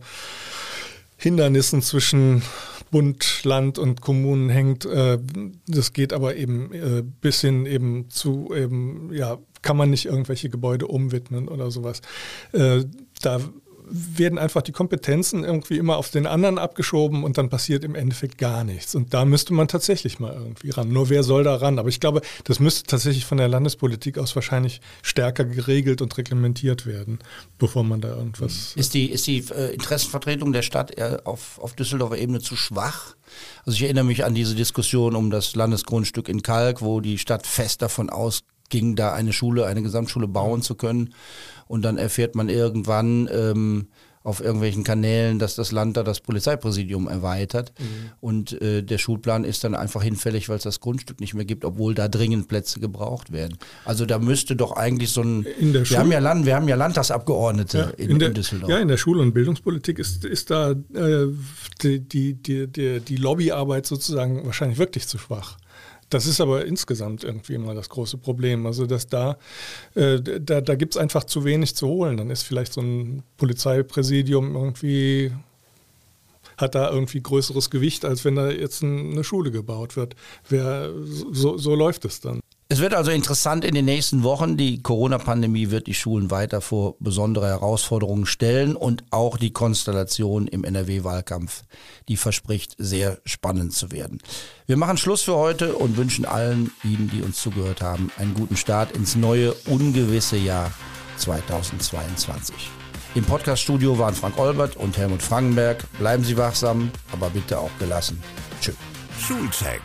Hindernissen zwischen Bund, Land und Kommunen hängt. Äh, das geht aber eben äh, bis hin eben zu eben, ja, kann man nicht irgendwelche Gebäude umwidmen oder sowas. Äh, da werden einfach die Kompetenzen irgendwie immer auf den anderen abgeschoben und dann passiert im Endeffekt gar nichts. Und da müsste man tatsächlich mal irgendwie ran. Nur wer soll da ran? Aber ich glaube, das müsste tatsächlich von der Landespolitik aus wahrscheinlich stärker geregelt und reglementiert werden, bevor man da irgendwas. Ist die, ist die äh, Interessenvertretung der Stadt auf, auf Düsseldorfer Ebene zu schwach? Also ich erinnere mich an diese Diskussion um das Landesgrundstück in Kalk, wo die Stadt fest davon ausging, da eine Schule, eine Gesamtschule bauen zu können und dann erfährt man irgendwann ähm, auf irgendwelchen Kanälen, dass das Land da das Polizeipräsidium erweitert mhm. und äh, der Schulplan ist dann einfach hinfällig, weil es das Grundstück nicht mehr gibt, obwohl da dringend Plätze gebraucht werden. Also da müsste doch eigentlich so ein wir haben ja Land, wir haben ja Landtagsabgeordnete ja, in, in, der, in, Düsseldorf. Ja, in der Schul- und Bildungspolitik ist, ist da äh, die, die, die, die Lobbyarbeit sozusagen wahrscheinlich wirklich zu schwach. Das ist aber insgesamt irgendwie immer das große Problem. Also, dass da, äh, da, da gibt es einfach zu wenig zu holen. Dann ist vielleicht so ein Polizeipräsidium irgendwie, hat da irgendwie größeres Gewicht, als wenn da jetzt eine Schule gebaut wird. Wer, so, so läuft es dann. Es wird also interessant in den nächsten Wochen. Die Corona-Pandemie wird die Schulen weiter vor besondere Herausforderungen stellen und auch die Konstellation im NRW-Wahlkampf, die verspricht sehr spannend zu werden. Wir machen Schluss für heute und wünschen allen Ihnen, die uns zugehört haben, einen guten Start ins neue, ungewisse Jahr 2022. Im Podcaststudio waren Frank Olbert und Helmut Frankenberg. Bleiben Sie wachsam, aber bitte auch gelassen. Tschüss. Schulcheck